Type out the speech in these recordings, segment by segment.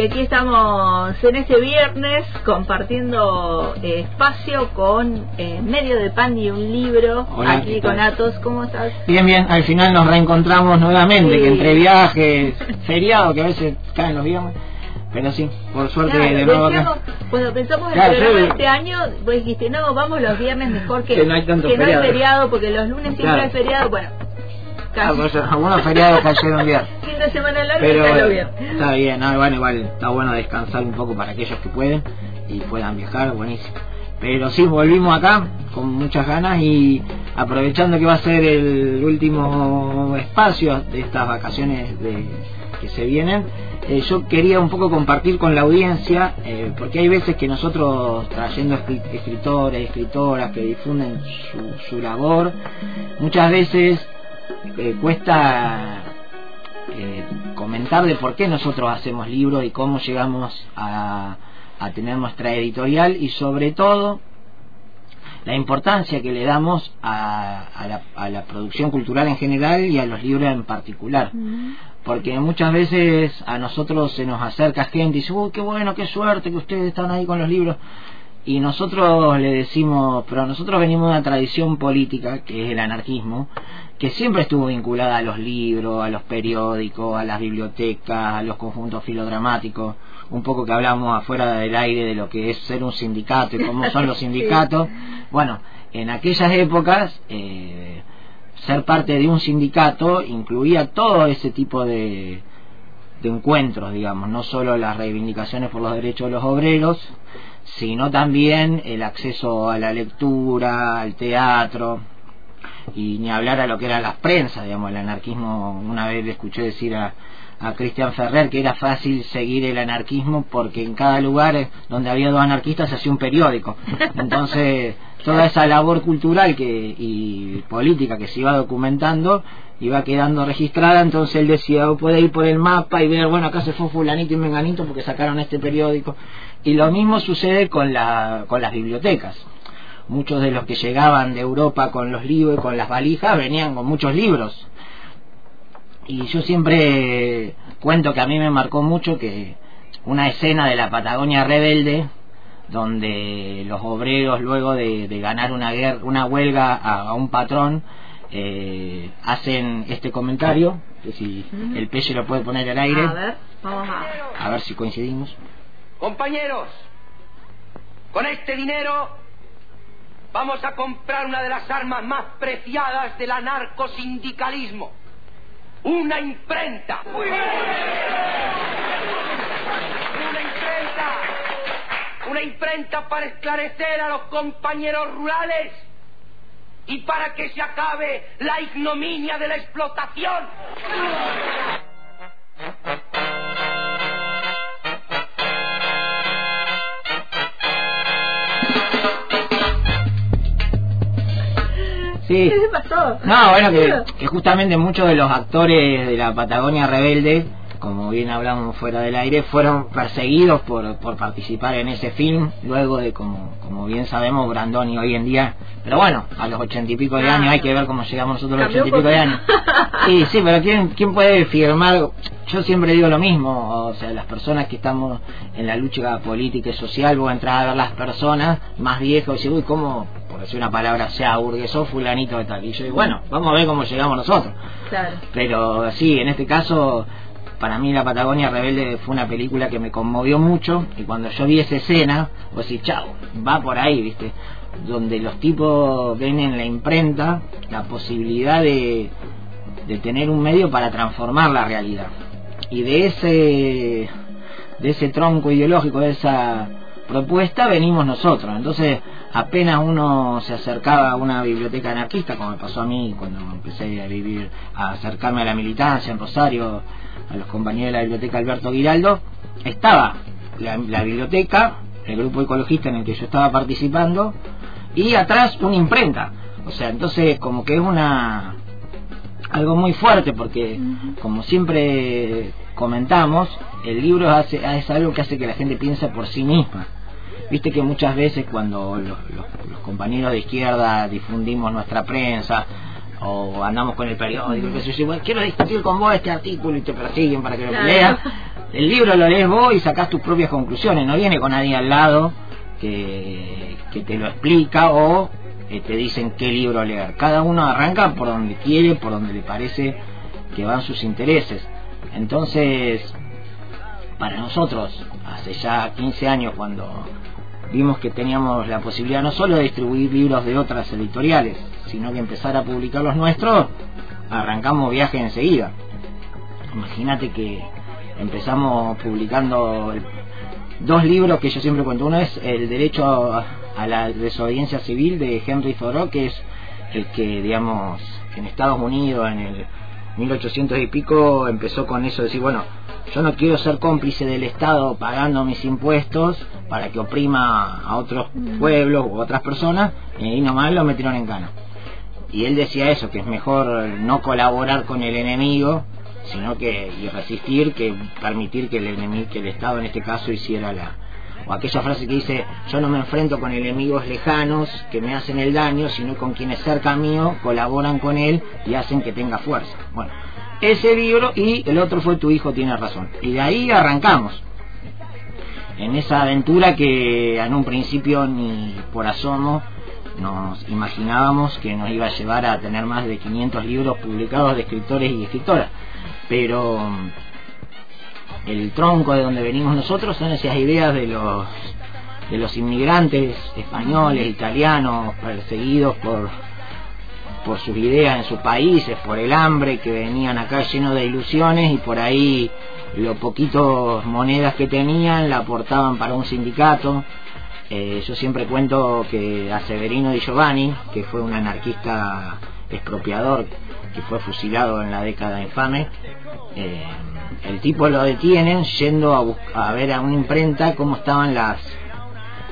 Y aquí estamos en este viernes compartiendo eh, espacio con eh, Medio de Pan y un libro. Hola, aquí ¿qué con? Atos, ¿cómo estás? Bien, bien, al final nos reencontramos nuevamente, Sí. que entre viajes, feriados, que a veces caen los viernes, pero sí, por suerte Claro, de nuevo acá. cuando pensamos en el programa yo- este año, vos dijiste, no, vamos los viernes mejor que, Que no hay tanto que no feriado. feriado, porque los lunes siempre Claro. hay feriado. Bueno, casi. algunos feriados cayeron bien. fin de semana largo Pero bien. está bien, no, bueno, igual está bueno descansar un poco para aquellos que pueden y puedan viajar, buenísimo. Pero sí, volvimos acá con muchas ganas y aprovechando que va a ser el último espacio de estas vacaciones de, que se vienen, eh, yo quería un poco compartir con la audiencia, eh, porque hay veces que nosotros trayendo escri- escritores, escritoras que difunden su, su labor, muchas veces eh, cuesta eh, comentar de por qué nosotros hacemos libros y cómo llegamos a, a tener nuestra editorial y sobre todo la importancia que le damos a, a la, a la producción cultural en general y a los libros en particular. Porque muchas veces a nosotros se nos acerca gente y dice, uy, qué bueno, qué suerte que ustedes están ahí con los libros. Y nosotros le decimos, pero nosotros venimos de una tradición política, que es el anarquismo, que siempre estuvo vinculada a los libros, a los periódicos, a las bibliotecas, a los conjuntos filodramáticos, un poco que hablamos afuera del aire de lo que es ser un sindicato y cómo son los sindicatos. Bueno, en aquellas épocas, eh, ser parte de un sindicato incluía todo ese tipo de, de encuentros, digamos, no solo las reivindicaciones por los derechos de los obreros, sino también el acceso a la lectura, al teatro, y ni hablar a lo que eran las prensas, digamos, el anarquismo, una vez le escuché decir a, a Cristian Ferrer que era fácil seguir el anarquismo porque en cada lugar donde había dos anarquistas se hacía un periódico. Entonces, toda esa labor cultural que, y política que se iba documentando iba quedando registrada, entonces él decía, "Oh, puede ir por el mapa y ver, bueno, acá se fue fulanito y menganito porque sacaron este periódico. Y lo mismo sucede con, la, con las bibliotecas muchos de los que llegaban de Europa con los libros, con las valijas, venían con muchos libros. Y yo siempre cuento que a mí me marcó mucho que una escena de la Patagonia rebelde, donde los obreros luego de, de ganar una guerra, una huelga a, a un patrón, eh, hacen este comentario, que si el peche lo puede poner al aire, A ver, vamos a... a ver si coincidimos. Compañeros, con este dinero vamos a comprar una de las armas más preciadas del anarcosindicalismo. Una imprenta. Una imprenta para esclarecer a los compañeros rurales y para que se acabe la ignominia de la explotación. Sí. ¿Qué pasó? No, bueno, que, que justamente muchos de los actores de la Patagonia Rebelde, como bien hablamos fuera del aire, fueron perseguidos por, por participar en ese film, luego de, como, como bien sabemos, Brandoni hoy en día, pero bueno, a los ochenta y pico de años, hay que ver cómo llegamos nosotros a los ochenta y pico de años. Sí, sí, pero ¿quién, ¿quién puede firmar? Yo siempre digo lo mismo, o sea, las personas que estamos en la lucha política y social, vos entrar a ver las personas más viejas y decís, uy, ¿cómo, por decir una palabra, sea burguesó fulanito de tal? Y yo digo, bueno, vamos a ver cómo llegamos nosotros. Claro. Pero sí, en este caso, para mí La Patagonia Rebelde fue una película que me conmovió mucho y cuando yo vi esa escena, vos decís, chao, va por ahí, ¿viste? Donde los tipos ven en la imprenta la posibilidad de, de tener un medio para transformar la realidad. Y de ese, de ese tronco ideológico, de esa propuesta, venimos nosotros. Entonces, apenas uno se acercaba a una biblioteca anarquista, como me pasó a mí cuando empecé a vivir, a acercarme a la militancia en Rosario, a los compañeros de la biblioteca Alberto Giraldo, estaba la, la biblioteca, el grupo ecologista en el que yo estaba participando, y atrás una imprenta. O sea, entonces como que es una algo muy fuerte porque como siempre comentamos, el libro hace, es algo que hace que la gente piense por sí misma. Viste que muchas veces cuando los, los- los compañeros de izquierda difundimos nuestra prensa o andamos con el periódico, bueno, quiero discutir con vos este artículo y te persiguen para que lo Claro. leas. el libro lo lees vos y sacás tus propias conclusiones, no viene con nadie al lado que, que te lo explica o eh, te dicen qué libro leer. Cada uno arranca por donde quiere, por donde le parece que van sus intereses. Entonces, para nosotros, hace ya 15 años cuando vimos que teníamos la posibilidad no solo de distribuir libros de otras editoriales, sino que empezar a publicar los nuestros, arrancamos viaje enseguida. Imagínate que empezamos publicando dos libros que yo siempre cuento. Uno es El derecho a, la desobediencia civil de Henry Thoreau, que es el que, digamos, en Estados Unidos en el 1800 y pico empezó con eso de decir, bueno, yo no quiero ser cómplice del Estado pagando mis impuestos para que oprima a otros mm. pueblos u otras personas, y nomás lo metieron en cana. Y él decía eso, que es mejor no colaborar con el enemigo, sino que y resistir que permitir que el enemigo, que el Estado en este caso hiciera la, o aquella frase que dice yo no me enfrento con enemigos lejanos que me hacen el daño sino con quienes cerca mío colaboran con él y hacen que tenga fuerza bueno ese libro y el otro fue tu hijo tiene razón. Y de ahí arrancamos. En esa aventura que en un principio ni por asomo nos imaginábamos que nos iba a llevar a tener más de 500 libros publicados de escritores y escritoras. Pero el tronco de donde venimos nosotros son esas ideas de los de los inmigrantes españoles, italianos, perseguidos por por sus ideas en sus países, por el hambre que venían acá llenos de ilusiones y por ahí lo poquitos monedas que tenían la aportaban para un sindicato. Eh, yo siempre cuento que a Severino Di Giovanni, que fue un anarquista expropiador que fue fusilado en la década infame, eh, el tipo lo detienen yendo a, a ver a una imprenta cómo estaban las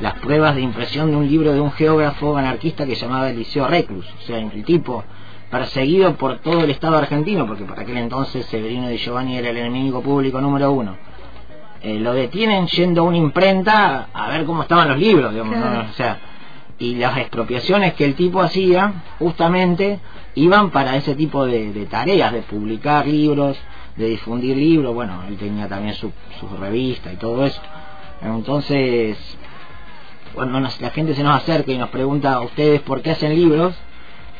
las pruebas de impresión de un libro de un geógrafo anarquista que llamaba Eliseo Reclus, o sea, el tipo perseguido por todo el Estado argentino, porque por aquel entonces Severino de Giovanni era el enemigo público número uno. Eh, lo detienen yendo a una imprenta a ver cómo estaban los libros, digamos, o sea, y las expropiaciones que el tipo hacía, justamente, iban para ese tipo de tareas, de publicar libros, de difundir libros, bueno, él tenía también su, su revista y todo eso. Entonces, cuando la gente se nos acerca y nos pregunta a ustedes por qué hacen libros,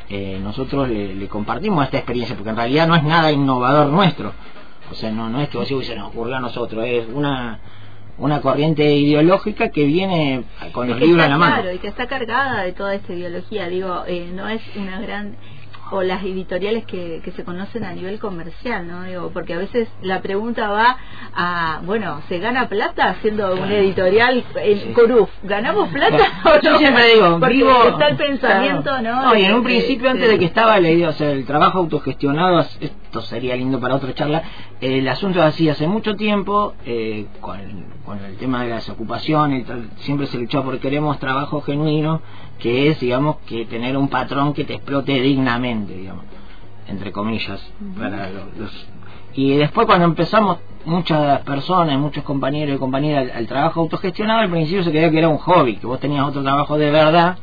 eh, nosotros le, compartimos esta experiencia, porque en realidad no es nada innovador nuestro. O sea, no, no es que se nos ocurrió a nosotros, es una una corriente ideológica que viene con los libros en la mano. Claro, y que está cargada de toda esta ideología. Digo, eh, no es una gran o las editoriales que, que se conocen a nivel comercial, ¿no? Digo, porque a veces la pregunta va a, bueno, ¿se gana plata haciendo un editorial en Coruf? ¿Ganamos plata o no? Yo siempre digo, porque vivo, está el pensamiento, ¿no? No, y en un principio, antes de que estaba leído, o sea, el trabajo autogestionado, esto sería lindo para otra charla, el asunto es así, hace mucho tiempo, eh, con, con, el tema de la desocupación, siempre se luchó porque queremos trabajo genuino, que es, digamos, que tener un patrón que te explote dignamente, digamos, entre comillas, para los, y después cuando empezamos muchas personas, muchos compañeros y compañeras al, trabajo autogestionado, al principio se creía que era un hobby, que vos tenías otro trabajo de verdad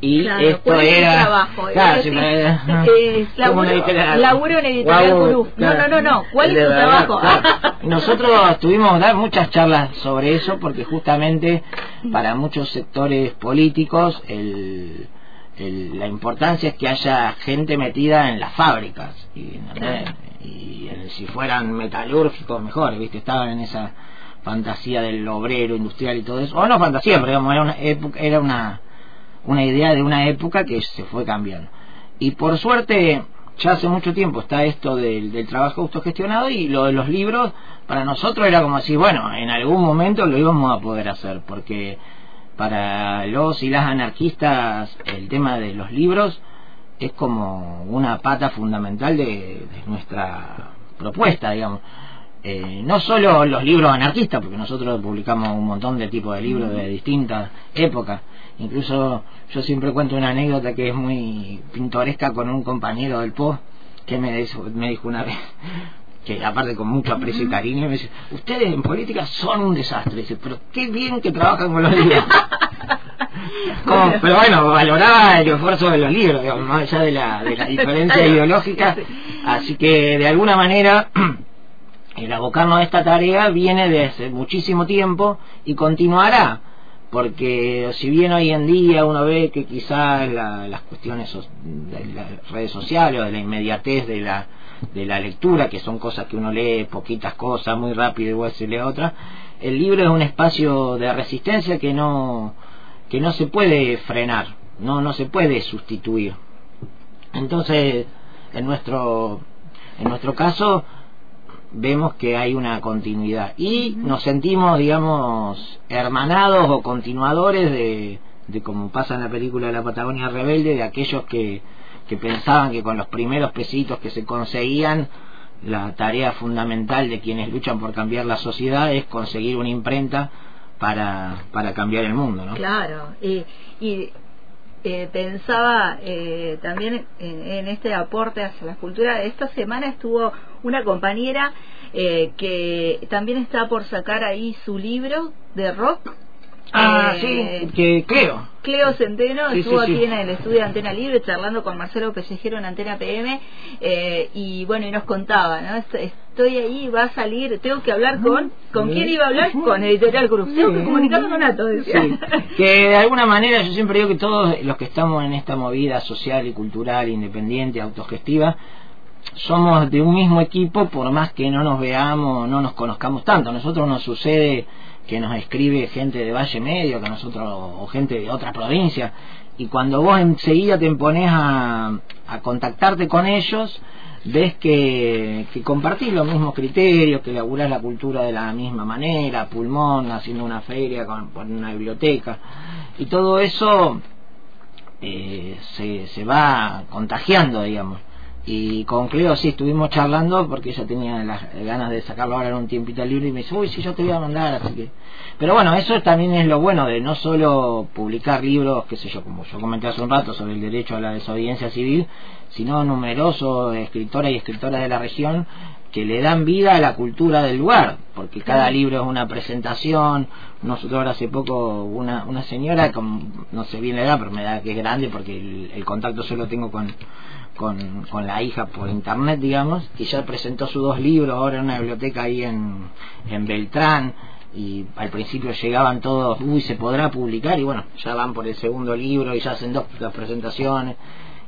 y esto era trabajo claro, sí, es, laburo, laburo en editorial wow, no no no no. ¿cuál es tu trabajo? nosotros tuvimos dar muchas charlas sobre eso porque justamente para muchos sectores políticos el, el, la importancia es que haya gente metida en las fábricas y, y si fueran metalúrgicos mejor viste estaban en esa fantasía del obrero industrial y todo eso. O no fantasía pero digamos, era una época era una una idea de una época que se fue cambiando. Y por suerte, ya hace mucho tiempo está esto del, del trabajo autogestionado y lo de los libros, para nosotros era como así, bueno, en algún momento lo íbamos a poder hacer, porque para los y las anarquistas el tema de los libros es como una pata fundamental de, de nuestra propuesta, digamos. Eh, no solo los libros anarquistas, porque nosotros publicamos un montón de tipos de libros de distintas épocas, Incluso yo siempre cuento una anécdota que es muy pintoresca con un compañero del PO que me, dijo, me dijo una vez, que aparte con mucho aprecio y cariño, me dice, ustedes en política son un desastre, dice, pero qué bien que trabajan con los libros. pero bueno, valoraba el esfuerzo de los libros, más allá de la, de la diferencia ideológica, así que de alguna manera el abocarnos a esta tarea viene desde muchísimo tiempo y continuará porque si bien hoy en día uno ve que quizás las cuestiones de las redes sociales o de la inmediatez de la de la lectura que son cosas que uno lee poquitas cosas muy rápido y luego se lee otra el libro es un espacio de resistencia que no que no se puede frenar no no se puede sustituir. Entonces en nuestro en nuestro caso vemos que hay una continuidad y nos sentimos digamos hermanados o continuadores de, de como pasa en la película de la Patagonia Rebelde de aquellos que, que pensaban que con los primeros pesitos que se conseguían la tarea fundamental de quienes luchan por cambiar la sociedad es conseguir una imprenta para, para cambiar el mundo ¿no? claro y, y eh, pensaba eh, también en, este aporte hacia la cultura. Esta semana estuvo una compañera eh, que también está por sacar ahí su libro de rock Ah, sí, eh, que Cleo. Cleo Centeno estuvo aquí en el estudio de Antena Libre charlando con Marcelo Pellejero en Antena PM eh, y bueno, y nos contaba, ¿no? Estoy ahí, va a salir, tengo que hablar con... ¿Con quién iba a hablar? Con Editorial Cruz. Tengo que comunicarme con Ato, decía. Que de alguna manera yo siempre digo que todos los que estamos en esta movida social y cultural, independiente, autogestiva, somos de un mismo equipo por más que no nos veamos, no nos conozcamos tanto. A nosotros nos sucede que nos escribe gente de Valle Medio, que nosotros, o gente de otra provincia, y cuando vos enseguida te pones a, a contactarte con ellos, ves que, que compartís los mismos criterios, que laburás la cultura de la misma manera, pulmón, haciendo una feria con, una biblioteca, y todo eso eh, se, se va contagiando, digamos y con Cleo sí estuvimos charlando porque ella tenía las ganas de sacarlo ahora en un tiempito libre y me dice, uy, sí, yo te voy a mandar, así que... Pero bueno, eso también es lo bueno de no solo publicar libros, qué sé yo, como yo comenté hace un rato sobre el derecho a la desobediencia civil, sino numerosos escritores y escritoras de la región que le dan vida a la cultura del lugar, porque cada libro es una presentación. Nosotros ahora hace poco una, una señora, con, no sé bien la edad, pero me da que es grande porque el, el contacto solo tengo con con, con la hija por internet, digamos, y ya presentó sus dos libros ahora en una biblioteca ahí en, en Beltrán, y al principio llegaban todos, uy, se podrá publicar, y bueno, ya van por el segundo libro y ya hacen dos presentaciones,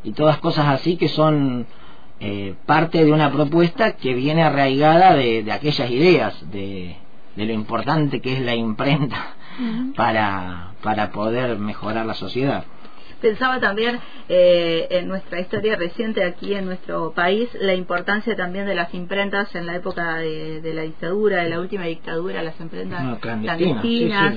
y todas cosas así que son eh, parte de una propuesta que viene arraigada de, de aquellas ideas, de, de lo importante que es la imprenta para, para poder mejorar la sociedad. Pensaba también eh, en nuestra historia reciente aquí en nuestro país, la importancia también de las imprentas en la época de, la dictadura, de la última dictadura, las imprentas clandestinas,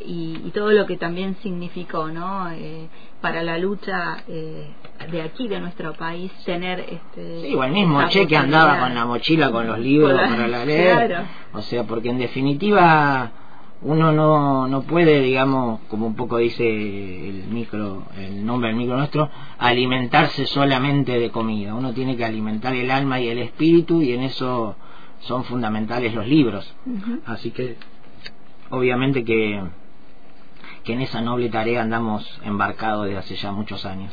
y, todo lo que también significó, ¿no? Eh, para la lucha eh, de aquí, de nuestro país, tener este. Sí, el mismo Che que andaba con la mochila con los libros para la leer. O sea, porque en definitiva uno no, no puede, digamos, como un poco dice el micro, el nombre del micro nuestro, alimentarse solamente de comida. Uno tiene que alimentar el alma y el espíritu y en eso son fundamentales los libros. Así que, obviamente que, que en esa noble tarea andamos embarcados desde hace ya muchos años.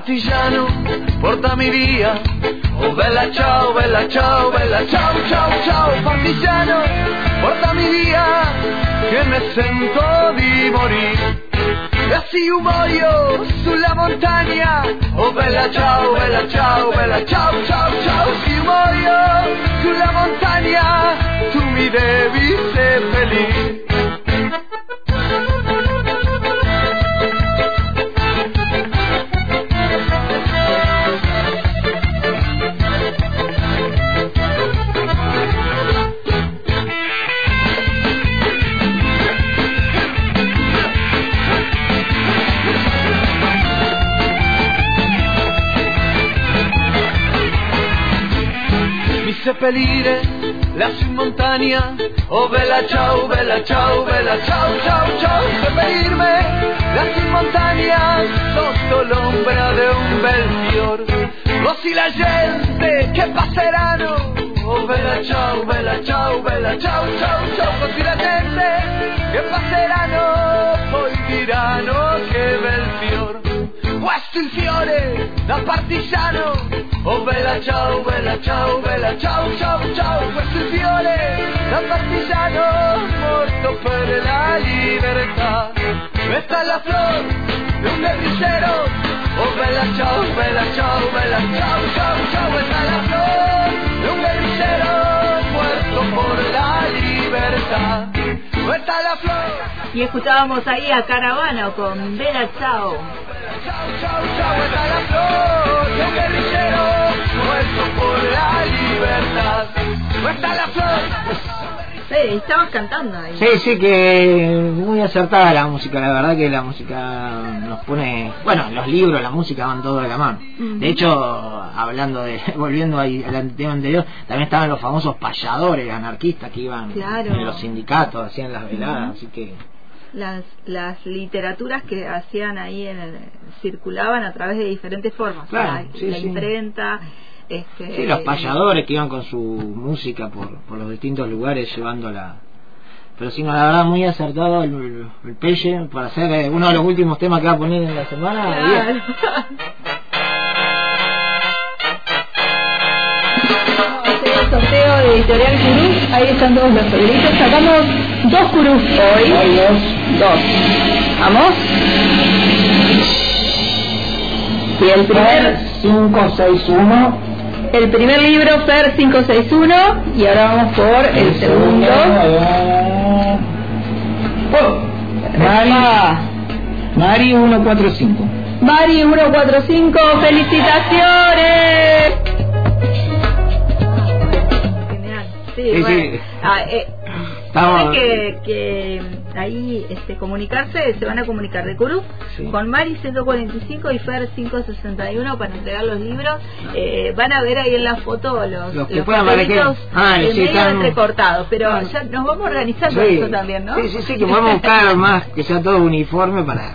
Partigiano, portami via, oh bella ciao, bella ciao, bella ciao, ciao, ciao, partigiano, portami via, che mi sento di morire. Sì, un muoio sulla montagna Oh bella ciao, bella ciao, bella ciao, ciao, ciao. Sì, muoio sulla montagna Tu mi devi seppellire repelire lassù in montagna. Oh bella ciao, bella ciao, bella ciao, ciao, ciao, repelirme lassù in montagna sotto l'ombra de un bel fior. Così la gente che passeranno. Oh bella ciao, bella ciao, bella ciao, ciao, ciao, così la gente che passeranno poi diranno che bel fior. Questo il fiore da partigiano. Oh bella ciao, bella ciao, bella ciao, ciao, ciao. Questo il fiore da partigiano morto per la libertà. Questa è la flor di un guerrillero. Oh bella ciao, bella ciao, bella ciao, ciao, ciao. Questa è la flor de un guerrillero muerto por la libertad. Y escuchábamos ahí a Caravano con Bella Chao. Chao, chao, chao, esta es la Sí, estabas cantando ahí. Sí, sí, que muy acertada la música, la verdad que la música nos pone, bueno, los libros, la música van todo de la mano. De hecho, hablando de, volviendo ahí al tema anterior, también estaban los famosos payadores anarquistas que iban Claro. en los sindicatos, hacían las veladas, así que... Las, las literaturas que hacían ahí en el- circulaban a través de diferentes formas. Claro, la, sí, la sí. imprenta, este, Sí, los payadores que iban con su música por, por los distintos lugares llevándola. Pero sí, no, la verdad, muy acertado el, el, el Pelle para hacer eh, uno de los últimos temas que va a poner en la semana. Claro. Sorteo de Editorial Curú. Ahí están todos los sobrinitos. Sacamos dos Curú hoy. Hoy dos. Dos. ¿Vamos? Y el primer, 561. El primer libro, Fer 561. Y ahora vamos por el segundo. Mari, Ah, Mari 145. Mari 145, felicitaciones. Genial. Sí, Sí, bueno. sí. Ah, eh, que, que ahí este, comunicarse, se van a comunicar de Curú Sí. con Mari 145 y Fer 561 para entregar los libros. Eh, van a ver ahí en la foto los, Los que los puedan papelitos Ah, sí, medio están- entrecortados, pero Ah. ya nos vamos organizando Sí. eso también, ¿no? Sí, sí, sí, que podemos buscar más, que sea todo uniforme para...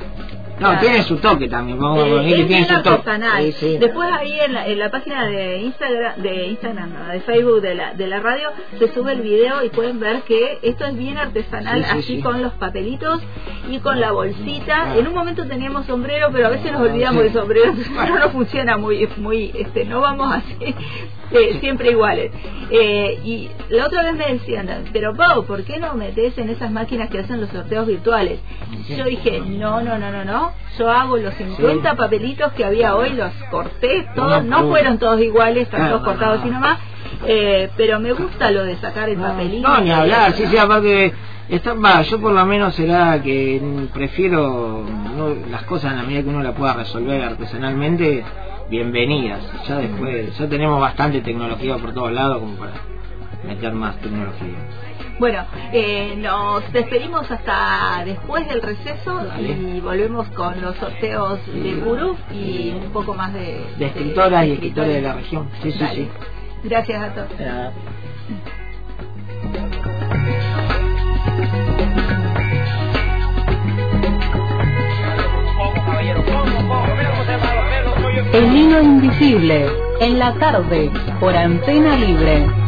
No, Claro. tiene su toque también, vamos a poner que tiene su toque. Sí, sí. Después ahí en la, en la página de Instagram, de Instagram, no, de Facebook de la, de la radio, se sube el video y pueden ver que esto es bien artesanal, Sí, sí, así sí. con los papelitos y con la bolsita. Claro. En un momento teníamos sombrero, pero a veces nos olvidamos del sombrero, no nos funciona muy, muy, este, no vamos así, eh, siempre iguales. Eh, y la otra vez me decían, pero Pau, ¿por qué no metes en esas máquinas que hacen los sorteos virtuales? Yo dije, no, no, no, no, no, yo hago los 50 Sí. papelitos que había hoy, los corté, todos, no fueron todos iguales, están Claro, todos cortados así nomás, eh, pero me gusta lo de sacar el papelito. No, ni hablar, sí, sí, aparte, está, va, yo por lo menos será que prefiero no, las cosas en la medida que uno la pueda resolver artesanalmente, bienvenidas. Ya después, ya tenemos bastante tecnología por todos lados como para meter más tecnología. Bueno, eh, nos despedimos hasta después del receso y volvemos con los sorteos de Guru y un poco más de... De escritoras y de escritores de la región. Sí, sí, sí. Gracias a todos. Era- El hilo invisible, en la tarde, por antena libre.